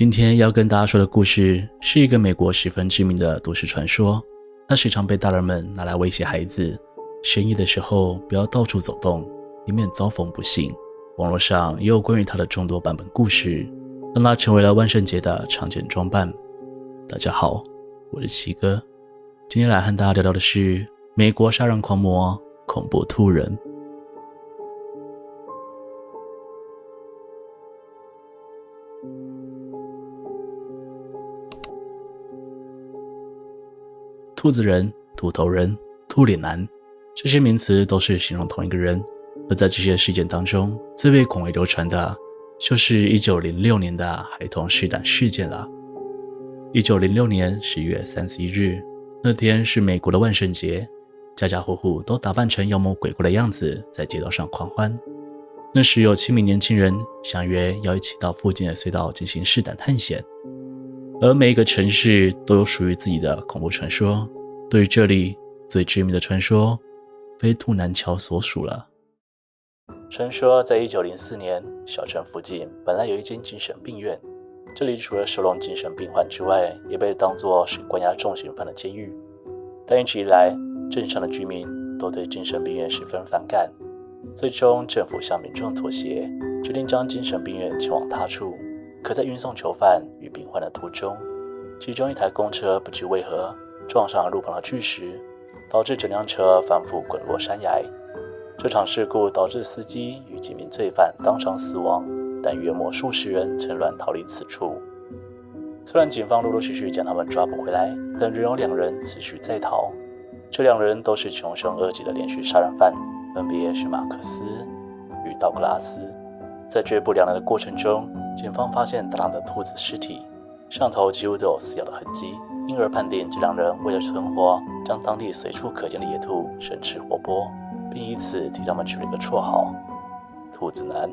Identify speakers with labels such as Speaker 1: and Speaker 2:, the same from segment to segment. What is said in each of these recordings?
Speaker 1: 今天要跟大家说的故事是一个美国十分知名的都市传说，它时常被大人们拿来威胁孩子，深夜的时候不要到处走动，以免遭逢不幸。网络上也有关于它的众多版本故事，让它成为了万圣节的常见装扮。大家好，我是七哥，今天来和大家聊聊的是美国杀人狂魔恐怖兔人。兔子人、秃头人、兔脸男，这些名词都是形容同一个人。而在这些事件当中，最被广为流传的，就是1906年的孩童试胆事件了。1906年10月31日，那天是美国的万圣节，家家户户都打扮成妖魔鬼怪的样子，在街道上狂欢。那时有七名年轻人相约要一起到附近的隧道进行试胆探险。而每一个城市都有属于自己的恐怖传说。对于这里最知名的传说，非兔南桥所属了。传说在一九零四年，小镇附近本来有一间精神病院，这里除了收容精神病患之外，也被当作是关押重刑犯的监狱。但一直以来，镇上的居民都对精神病院十分反感。最终，政府向民众妥协，决定将精神病院迁往他处。可在运送囚犯与病患的途中，其中一台公车不知为何撞上路旁的巨石，导致整辆车反复滚落山崖。这场事故导致司机与几名罪犯当场死亡，但约莫数十人趁乱逃离此处。虽然警方陆陆续续将他们抓捕回来，但仍有两人持续在逃。这两人都是穷凶恶极的连续杀人犯，分别是马克思与道格拉斯。在追捕两人的过程中，警方发现大量的兔子尸体，上头几乎都有撕咬的痕迹，因而判定这两人为了存活，将当地随处可见的野兔生吃活剥，并以此替他们取了一个绰号“兔子男”。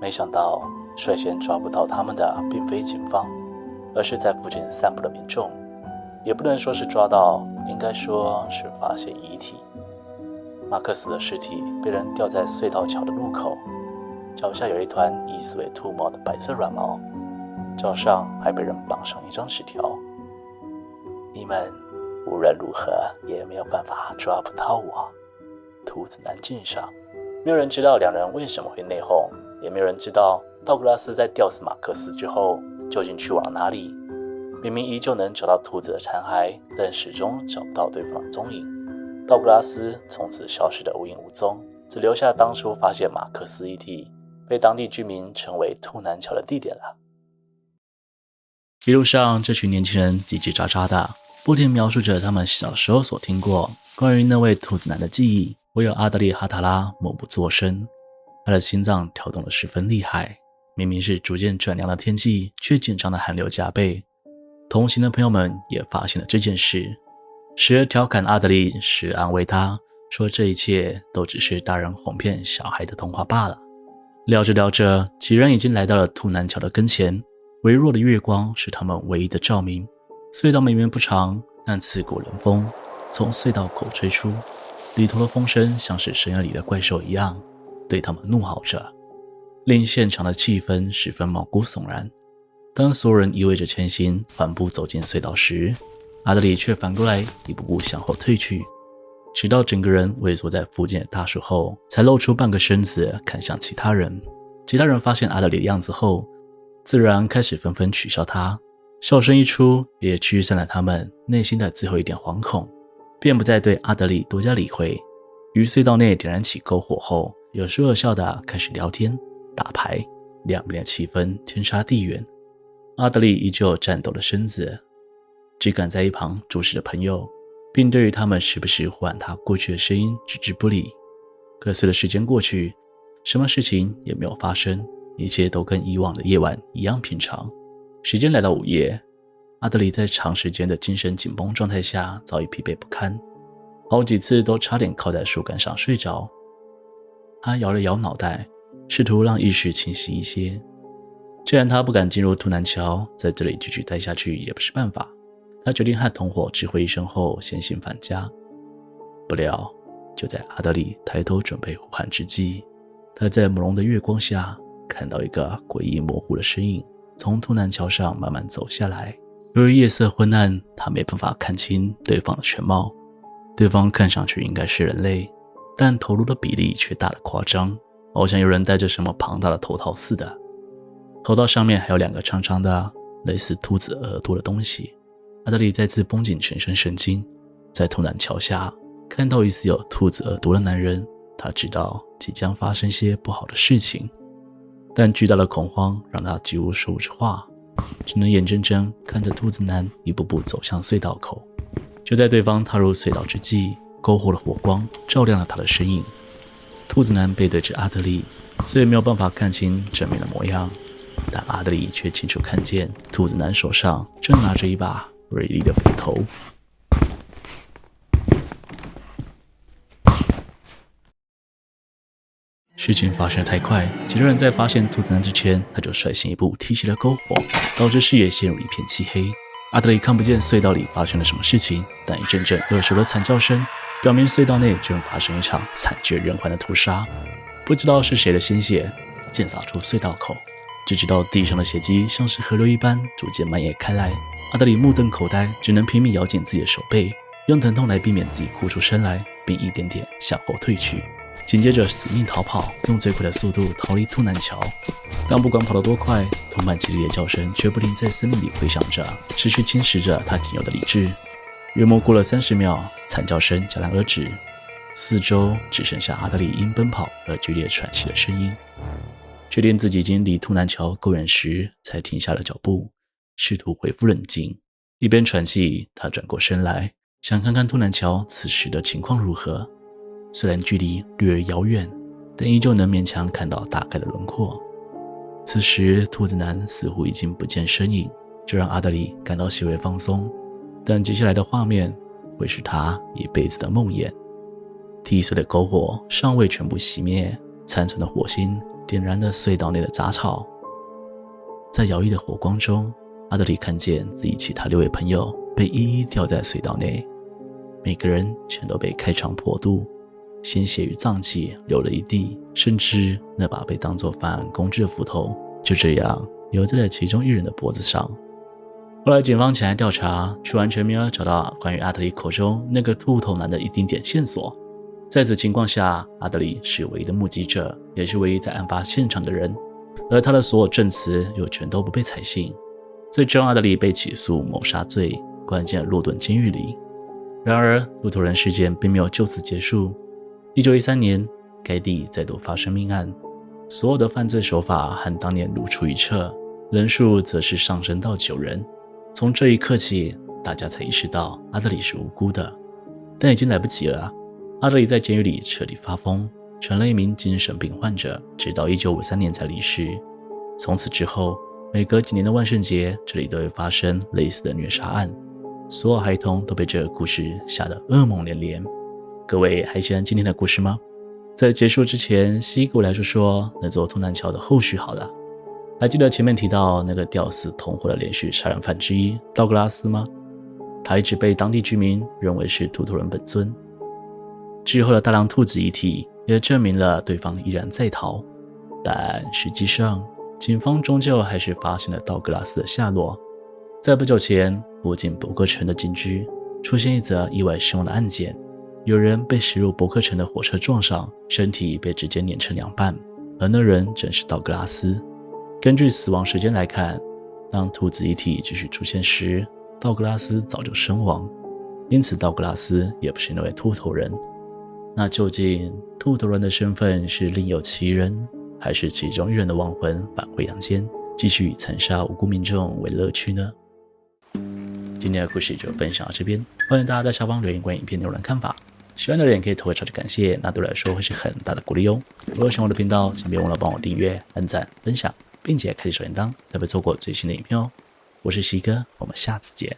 Speaker 1: 没想到，率先抓捕到他们的并非警方，而是在附近散步的民众。也不能说是抓到，应该说是发现遗体。马克思的尸体被人吊在隧道桥的入口。脚下有一团疑似为兔毛的白色软毛，脚上还被人绑上一张纸条：“你们无论如何也没有办法抓不到我，兔子男敬上。”没有人知道两人为什么会内讧，也没有人知道道格拉斯在吊死马克思之后究竟去往哪里。明明依旧能找到兔子的残骸，但始终找不到对方的踪影。道格拉斯从此消失得无影无踪，只留下当初发现马克思遗体。被当地居民称为“兔南桥”的地点了。一路上，这群年轻人叽叽喳喳的，不停描述着他们小时候所听过关于那位兔子男的记忆。唯有阿德利·哈塔拉默不作声，他的心脏跳动得十分厉害。明明是逐渐转凉的天气，却紧张的汗流浃背。同行的朋友们也发现了这件事，时而调侃阿德利，时而安慰他说：“这一切都只是大人哄骗小孩的童话罢了。”聊着聊着，几人已经来到了兔南桥的跟前。微弱的月光是他们唯一的照明。隧道明明不长，但刺骨冷风从隧道口吹出，里头的风声像是深渊里的怪兽一样，对他们怒吼着，令现场的气氛十分毛骨悚然。当所有人意味着前行，缓步走进隧道时，阿德里却反过来一步步向后退去。直到整个人萎缩在附近的大树后，才露出半个身子看向其他人。其他人发现阿德里的样子后，自然开始纷纷取笑他。笑声一出，也驱散了他们内心的最后一点惶恐，便不再对阿德利多加理会。于隧道内点燃起篝火后，有说有笑的开始聊天、打牌，两边的气氛天差地远。阿德利依旧颤抖的身子，只敢在一旁注视着朋友。并对于他们时不时呼唤他过去的声音置之不理。可随着时间过去，什么事情也没有发生，一切都跟以往的夜晚一样平常。时间来到午夜，阿德里在长时间的精神紧绷状态下早已疲惫不堪，好几次都差点靠在树干上睡着。他摇了摇脑袋，试图让意识清晰一些。既然他不敢进入兔南桥，在这里继续待下去也不是办法。他决定和同伙知会一声后先行返家。不料，就在阿德里抬头准备呼喊之际，他在朦胧的月光下看到一个诡异模糊的身影从兔南桥上慢慢走下来。由于夜色昏暗，他没办法看清对方的全貌。对方看上去应该是人类，但头颅的比例却大得夸张，好像有人戴着什么庞大的头套似的。头套上面还有两个长长的、类似兔子耳朵的东西。阿德里再次绷紧全身神经，在兔南桥下看到疑似有兔子耳朵的男人，他知道即将发生些不好的事情，但巨大的恐慌让他几乎说不出话。只能眼睁睁看着兔子男一步步走向隧道口。就在对方踏入隧道之际，篝火的火光照亮了他的身影。兔子男背对着阿德利，所以没有办法看清正面的模样。但阿德利却清楚看见，兔子男手上正拿着一把锐利的斧头。事情发生的太快，几个人在发现兔子男之前，他就率先一步提起了篝火，导致视野陷入一片漆黑。阿德里看不见隧道里发生了什么事情，但一阵阵耳熟的惨叫声表明隧道内正发生一场惨绝人寰的屠杀。不知道是谁的鲜血溅洒出隧道口，只知道地上的血迹像是河流一般逐渐蔓延开来。阿德里目瞪口呆，只能拼命咬紧自己的手背，用疼痛来避免自己哭出声来，并一点点向后退去。紧接着死命逃跑，用最快的速度逃离兔南桥。但不管跑得多快，同伴激烈的叫声却不停在森林里回响着，持续侵蚀着他仅有的理智。约莫过了三十秒，惨叫声戛然而止，四周只剩下阿德里因奔跑而剧烈喘息的声音。确定自己已经离兔南桥够远时，才停下了脚步，试图恢复冷静。一边喘气，他转过身来，想看看兔南桥此时的情况如何。虽然距离略遥远，但依旧能勉强看到大概的轮廓。此时，兔子男似乎已经不见身影，这让阿德里感到细微放松。但接下来的画面会是他一辈子的梦魇。替碎的篝火尚未全部熄灭，残存的火星点燃了隧道内的杂草。在摇曳的火光中，阿德里看见自己其他六位朋友被一一吊在隧道内，每个人全都被开肠破肚。鲜血与脏器流了一地，甚至那把被当作犯案工具的斧头就这样留在了其中一人的脖子上。后来警方前来调查，却完全没有找到关于阿德里口中那个秃头男的一丁点线索。在此情况下，阿德里是唯一的目击者，也是唯一在案发现场的人，而他的所有证词又全都不被采信，最终阿德里被起诉谋杀罪，关进了洛顿监狱里。然而，秃头人事件并没有就此结束。一九一三年，该地再度发生命案，所有的犯罪手法和当年如出一辙，人数则是上升到九人。从这一刻起，大家才意识到阿德里是无辜的，但已经来不及了。阿德里在监狱里彻底发疯，成了一名精神病患者，直到一九五三年才离世。从此之后，每隔几年的万圣节，这里都会发生类似的虐杀案，所有孩童都被这个故事吓得噩梦连连。各位还喜欢今天的故事吗？在结束之前，西给我来说说那座通南桥的后续好了。还记得前面提到那个吊死同伙的连续杀人犯之一道格拉斯吗？他一直被当地居民认为是秃头人本尊。之后的大量兔子遗体也证明了对方依然在逃，但实际上，警方终究还是发现了道格拉斯的下落。在不久前，附近伯克城的警局出现一则意外身亡的案件。有人被驶入伯克城的火车撞上，身体被直接碾成两半，而那人正是道格拉斯。根据死亡时间来看，当兔子遗体继续出现时，道格拉斯早就身亡，因此道格拉斯也不是那位秃头人。那究竟秃头人的身份是另有其人，还是其中一人的亡魂返回阳间，继续以残杀无辜民众为乐趣呢？今天的故事就分享到这边，欢迎大家在下方留言关于影片内容的看法。喜欢的人可以投个超级感谢，那对我来说会是很大的鼓励哦。如果喜欢我的频道，请别忘了帮我订阅、按赞、分享，并且开启小铃铛，才不会错过最新的影片哦。我是西哥，我们下次见。